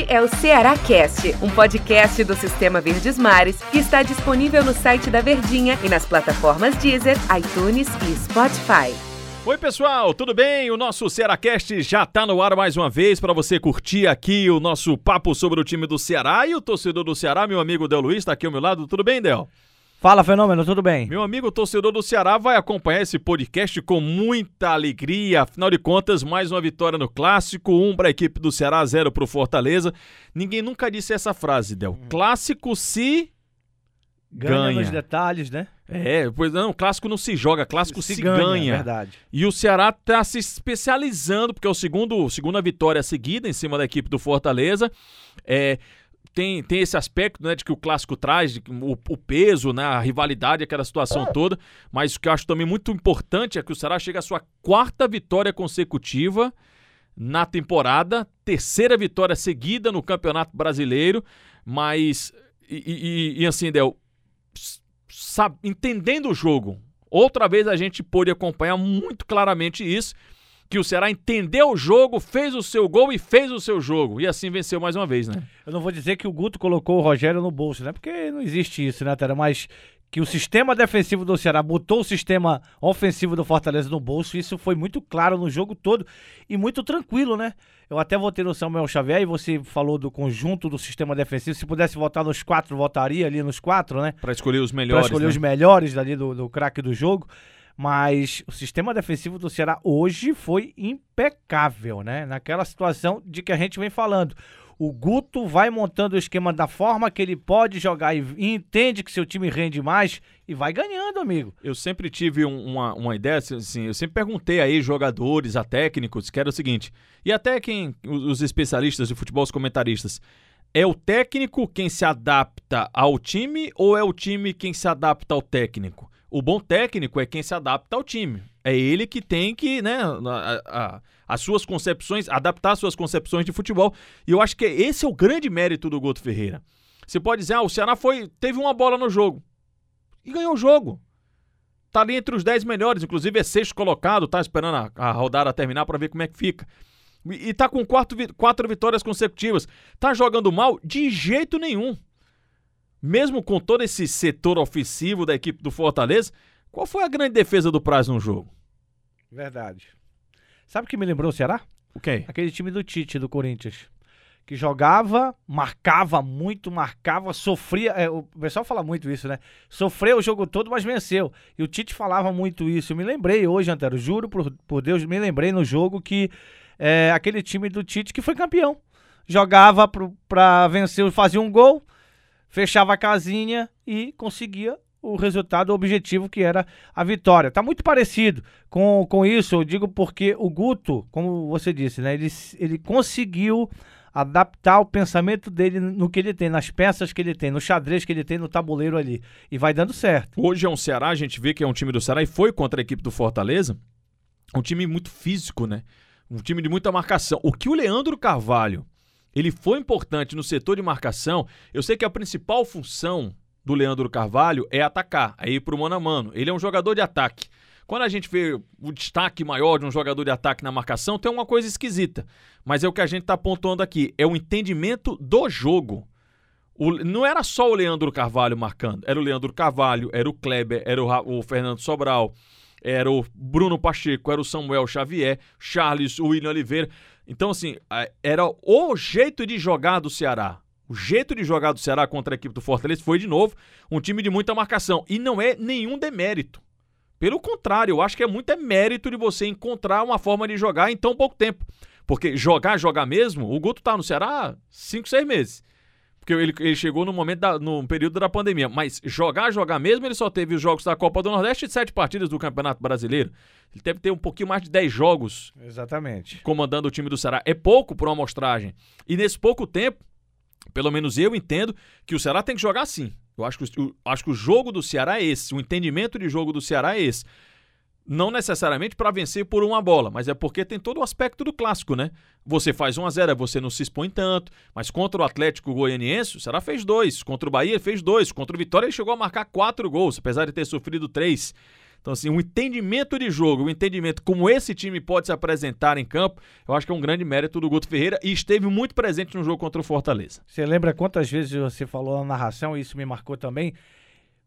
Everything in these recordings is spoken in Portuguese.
Este é o Ceará Cast, um podcast do Sistema Verdes Mares que está disponível no site da Verdinha e nas plataformas Deezer, iTunes e Spotify. Oi, pessoal, tudo bem? O nosso Cearacast já está no ar mais uma vez para você curtir aqui o nosso papo sobre o time do Ceará e o torcedor do Ceará, meu amigo Del Luiz, está aqui ao meu lado. Tudo bem, Del? Fala, Fenômeno, tudo bem? Meu amigo torcedor do Ceará vai acompanhar esse podcast com muita alegria. Afinal de contas, mais uma vitória no Clássico, um para a equipe do Ceará, zero para o Fortaleza. Ninguém nunca disse essa frase, Del. Clássico se Ganha, ganha. nos detalhes, né? É, pois não, clássico não se joga, clássico se, ganha. é verdade. E o Ceará está se especializando, porque é o segundo, segunda vitória seguida em cima da equipe do Fortaleza. É, tem, tem esse aspecto né, de que o clássico traz, de o, o peso, né, a rivalidade, aquela situação toda. Mas o que eu acho também muito importante é que o Ceará chega à sua quarta vitória consecutiva na temporada, terceira vitória seguida no Campeonato Brasileiro. Mas, e, e- e assim, Del, sabe, entendendo o jogo, outra vez a gente pôde acompanhar muito claramente isso, que o Ceará entendeu o jogo, fez o seu gol e fez o seu jogo. E assim venceu mais uma vez, né? Eu não vou dizer que o Guto colocou o Rogério no bolso, né? Porque não existe isso, né, Tera? Mas que o sistema defensivo do Ceará botou o sistema ofensivo do Fortaleza no bolso, isso foi muito claro no jogo todo e muito tranquilo, né? Eu até votei no Samuel Xavier e você falou do conjunto do sistema defensivo. Se pudesse votar nos quatro, votaria ali nos quatro, né? Para escolher os para melhores. escolher né? os melhores ali do, do craque do jogo. Mas o sistema defensivo do Ceará hoje foi impecável, né? Naquela situação de que a gente vem falando. O Guto vai montando o esquema da forma que ele pode jogar e, entende que seu time rende mais e vai ganhando, amigo. Eu sempre tive um- uma, uma ideia, assim, eu sempre perguntei aí jogadores, a técnicos, que era o seguinte, e até quem, os especialistas de futebol, os comentaristas, é o técnico quem se adapta ao time ou é o time quem se adapta ao técnico? O bom técnico é quem se adapta ao time. É ele que tem que, né, a- a- as suas concepções, adaptar as suas concepções de futebol. E eu acho que esse é o grande mérito do Guto Ferreira. Você pode dizer, ah, o Ceará foi, teve uma bola no jogo. E ganhou o jogo tá ali entre os 10 melhores, inclusive é sexto colocado, tá esperando a, a rodada terminar para ver como é que fica. E, e tá com quatro, quatro vitórias consecutivas. Tá jogando mal? De jeito nenhum. Mesmo com todo esse setor ofensivo da equipe do Fortaleza, qual foi a grande defesa do Praz no jogo? Verdade. Sabe o que me lembrou o Ceará? O quê? Aquele time do Tite, do Corinthians. Que jogava, marcava muito, marcava, sofria. é, o pessoal fala muito isso, né? Sofreu o jogo todo, mas venceu. E o Tite falava muito isso. Eu me lembrei hoje, Antero, juro por, por Deus, me lembrei no jogo que é, aquele time do Tite que foi campeão. Jogava pro, pra vencer, fazia um gol, fechava a casinha e conseguia o resultado, o objetivo que era a vitória. Tá muito parecido com, com isso, eu digo porque o Guto, como você disse, né? Ele, ele conseguiu adaptar o pensamento dele no que ele tem, nas peças que ele tem, no xadrez que ele tem no tabuleiro ali. E vai dando certo. Hoje é um Ceará, a gente vê que é um time do Ceará e foi contra a equipe do Fortaleza. Um time muito físico, né? Um time de muita marcação. O que o Leandro Carvalho, ele foi importante no setor de marcação, eu sei que a principal função do Leandro Carvalho é atacar, é ir pro mano a mano. Ele é um jogador de ataque. Quando a gente vê o destaque maior de um jogador de ataque na marcação, tem uma coisa esquisita. Mas é o que a gente tá pontuando aqui, é o entendimento do jogo. O- não era só o Leandro Carvalho marcando, era o Leandro Carvalho, era o Kleber, era o, o Fernando Sobral, era o Bruno Pacheco, era o Samuel Xavier, Charles, o William Oliveira. Então, assim, era o jeito de jogar do Ceará. O jeito de jogar do Ceará contra a equipe do Fortaleza foi, de novo, um time de muita marcação. E não é nenhum demérito. Pelo contrário, eu acho que é muito mérito de você encontrar uma forma de jogar em tão pouco tempo. Porque jogar, jogar mesmo, o Guto tá no Ceará há 5, 6 meses. Porque ele, ele chegou no momento da, no período da pandemia. Mas jogar, jogar mesmo, ele só teve os jogos da Copa do Nordeste e sete partidas do Campeonato Brasileiro. Ele deve ter um pouquinho mais de 10 jogos Exatamente. comandando o time do Ceará. É pouco por uma amostragem. E nesse pouco tempo, pelo menos eu entendo que o Ceará tem que jogar assim. Eu acho que, o, acho que o jogo do Ceará é esse. O entendimento de jogo do Ceará é esse. Não necessariamente para vencer por uma bola, mas é porque tem todo o aspecto do clássico, né? Você faz 1 a 0 você não se expõe tanto, mas contra o Atlético Goianiense, o Ceará fez dois. Contra o Bahia, fez dois. Contra o Vitória, ele chegou a marcar quatro gols, apesar de ter sofrido três. Então, assim, um entendimento de jogo, um entendimento como esse time pode se apresentar em campo, eu acho que é um grande mérito do Guto Ferreira e esteve muito presente no jogo contra o Fortaleza. Você lembra quantas vezes você falou na narração, e isso me marcou também?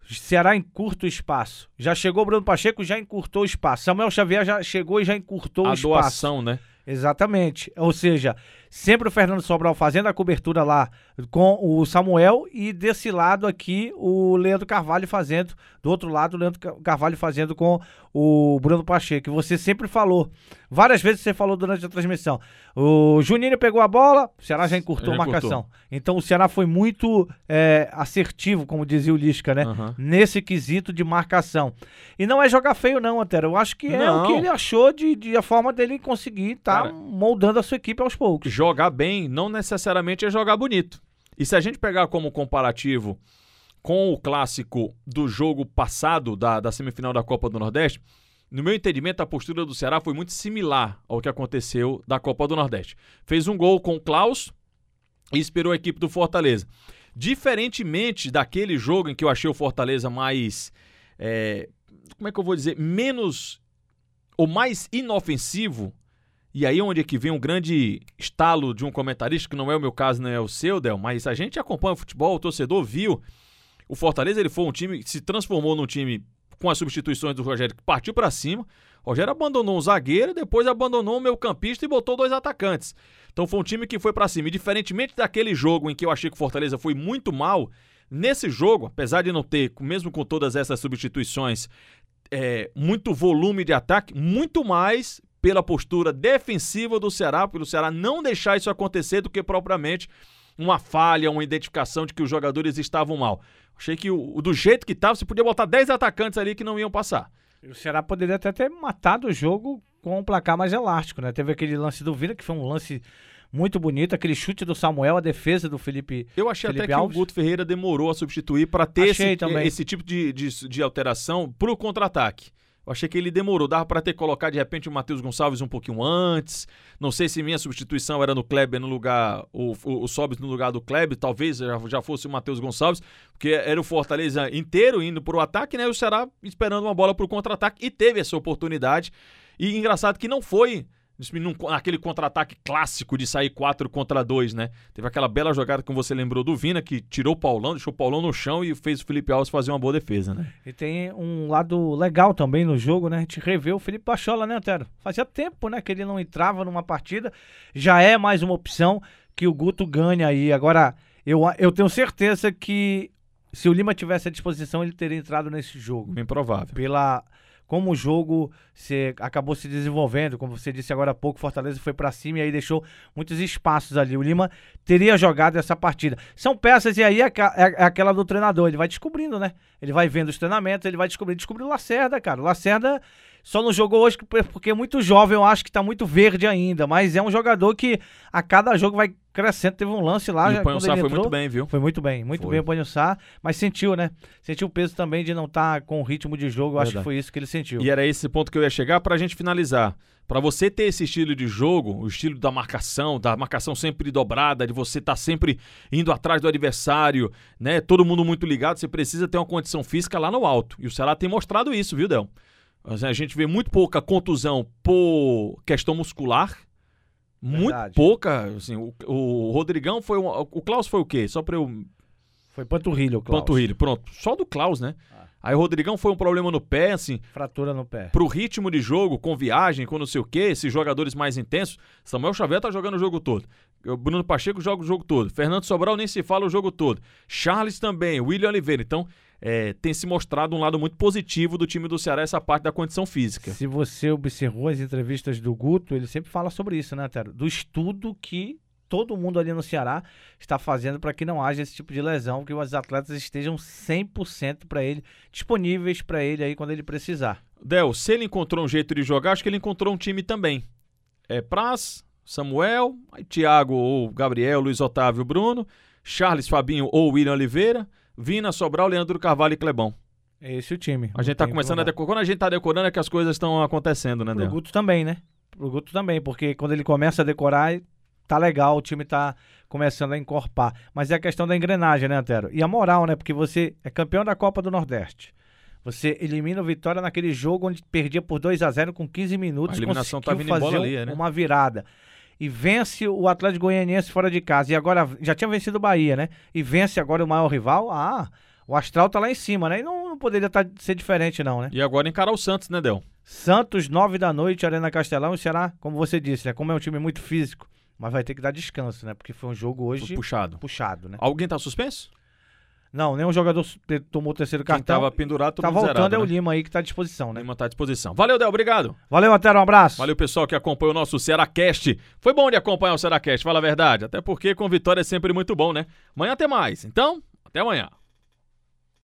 Ceará encurta o espaço. Já chegou o Bruno Pacheco, já encurtou o espaço. Samuel Xavier já chegou e já encurtou A o espaço. doação, né? Exatamente. Ou seja, sempre o Fernando Sobral fazendo a cobertura lá com o Samuel e desse lado aqui o Leandro Carvalho fazendo, do outro lado o Leandro Ca- Carvalho fazendo com o Bruno Pacheco. que Você sempre falou, várias vezes você falou durante a transmissão. O Juninho pegou a bola, o Ceará já encurtou Já a encurtou. marcação. Então o Ceará foi muito é, assertivo, como dizia o Lisca, né? Aham. Nesse quesito de marcação. E não é jogar feio, não, Antero. Eu acho que é Não. o que ele achou de, de a forma dele conseguir estar Cara, moldando a sua equipe aos poucos. Jogar bem não necessariamente é jogar bonito. E se a gente pegar como comparativo com o clássico do jogo passado, da, da semifinal da Copa do Nordeste, no meu entendimento, a postura do Ceará foi muito similar ao que aconteceu da Copa do Nordeste. Fez um gol com o Klaus e esperou a equipe do Fortaleza. Diferentemente daquele jogo em que eu achei o Fortaleza mais. é, como é que eu vou dizer? Menos. ou mais inofensivo. E aí onde é que vem um grande estalo de um comentarista, que não é o meu caso, não é o seu, Del, mas a gente acompanha o futebol, o torcedor viu. O Fortaleza ele foi um time que se transformou num time com as substituições do Rogério, que partiu pra cima. O Rogério abandonou um zagueiro, depois abandonou o meu campista e botou dois atacantes. Então foi um time que foi pra cima. E diferentemente daquele jogo em que eu achei que o Fortaleza foi muito mal, nesse jogo, apesar de não ter, mesmo com todas essas substituições, é, muito volume de ataque, muito mais pela postura defensiva do Ceará, pelo Ceará não deixar isso acontecer do que propriamente uma falha, uma identificação de que os jogadores estavam mal. Achei que o, o- do jeito que estava, você podia botar 10 atacantes ali que não iam passar. O Ceará poderia até ter matado o jogo com um placar mais elástico, né? Teve aquele lance do Vina, que foi um lance muito bonito, aquele chute do Samuel, a defesa do Felipe. Eu achei Felipe até que Alves? o Guto Ferreira demorou a substituir para ter esse, esse tipo de, de, de alteração pro contra-ataque. Eu achei que ele demorou, dava para ter colocado de repente o Matheus Gonçalves um pouquinho antes. Não sei se minha substituição era no Kleber no lugar, o, o, o Sobis no lugar do Kleber, talvez já, já fosse o Matheus Gonçalves, porque era o Fortaleza inteiro indo pro ataque, né? E o Ceará esperando uma bola pro contra-ataque e teve essa oportunidade. E engraçado que não foi num- naquele contra-ataque clássico de sair 4 contra 2, né? Teve aquela bela jogada que você lembrou do Vina, que tirou o Paulão, deixou o Paulão no chão e fez o Felipe Alves fazer uma boa defesa, né? E tem um lado legal também no jogo, né? A gente revê o Felipe Pachola, né, Antero? Fazia tempo, né, que ele não entrava numa partida. Já é mais uma opção que o Guto ganha aí. Agora, eu, eu tenho certeza que se o Lima tivesse à disposição, ele teria entrado nesse jogo. Bem provável. pela como o jogo se acabou se desenvolvendo, como você disse agora há pouco, Fortaleza foi pra cima e aí deixou muitos espaços ali. O Lima teria jogado essa partida. São peças e aí é, é- é aquela do treinador, ele vai descobrindo, né? Ele vai vendo os treinamentos, ele vai descobrindo, descobriu o Lacerda, cara. O Lacerda só não jogou hoje porque é muito jovem, eu acho que tá muito verde ainda, mas é um jogador que a cada jogo vai crescendo. Teve um lance lá, e já, o Panhussá foi muito bem, viu? foi muito bem, muito Foi. bem o Panhussá, mas sentiu, né? Sentiu o peso também de não estar com o ritmo de jogo, eu acho que foi isso que ele sentiu. E era esse ponto que eu ia chegar pra gente finalizar. Pra você ter esse estilo de jogo, o estilo da marcação, da marcação sempre dobrada, de você estar sempre indo atrás do adversário, né? Todo mundo muito ligado, você precisa ter uma condição física lá no alto. E o Ceará tem mostrado isso, viu, Del? Assim, A gente vê muito pouca contusão por questão muscular. Muito Verdade. pouca. Assim, o, o Rodrigão foi. Um, o Klaus foi o quê? Só pra eu Foi panturrilho, Klaus. Panturrilho, pronto. Só do Klaus, né? Ah. Aí o Rodrigão foi um problema no pé, assim, Fratura no pé. pro ritmo de jogo, com viagem, com não sei o quê, esses jogadores mais intensos. Samuel Xavier tá jogando o jogo todo. O Bruno Pacheco joga o jogo todo. Fernando Sobral nem se fala o jogo todo. Charles também, William Oliveira. Então, é, tem se mostrado um lado muito positivo do time do Ceará, essa parte da condição física. Se você observou as entrevistas do Guto, ele sempre fala sobre isso, né, Tero? Do estudo que todo mundo ali no Ceará está fazendo para que não haja esse tipo de lesão, que os atletas estejam 100% para ele, disponíveis para ele aí quando ele precisar. Del, se ele encontrou um jeito de jogar, acho que ele encontrou um time também. É Praz, Samuel, Thiago ou Gabriel, Luiz Otávio, Bruno, Charles, Fabinho ou William Oliveira, Vina, Sobral, Leandro Carvalho e Clebão. É esse o time. A gente tá começando a decorar. Quando a gente tá decorando é que as coisas estão acontecendo, né, Pro? Guto também, né? Pro Guto também, porque quando ele começa a decorar, tá legal, o time tá começando a encorpar. Mas é a questão da engrenagem, né, Antero? E a moral, né? Porque você é campeão da Copa do Nordeste. Você elimina o Vitória naquele jogo onde perdia por 2 a 0 com 15 minutos, A eliminação tava indo fazer embora ali, né? uma virada. E vence o Atlético Goianiense fora de casa. E agora já tinha vencido o Bahia, né? E vence agora o maior rival. Ah, o Astral tá lá em cima, né? E não, não poderia tá- ser diferente, não, né? E agora encarar o Santos, né, Del? Santos, 9 da noite, Arena Castelão. E será, como você disse, né? Como é um time muito físico, mas vai ter que dar descanso, né? Porque foi um jogo hoje puxado. puxado, né? Alguém tá suspenso? Não, nenhum jogador tomou o terceiro Quem cartão. tava pendurado, todo Tá voltando zerado, é o né? Lima aí que tá à disposição, né? Lima tá à disposição. Valeu, Del, obrigado. Valeu, Antero, um abraço. Valeu, pessoal que acompanhou o nosso Cearacast. Foi bom de acompanhar o Cearacast, fala a verdade. Até porque com vitória é sempre muito bom, né? Amanhã tem mais. Então, até amanhã.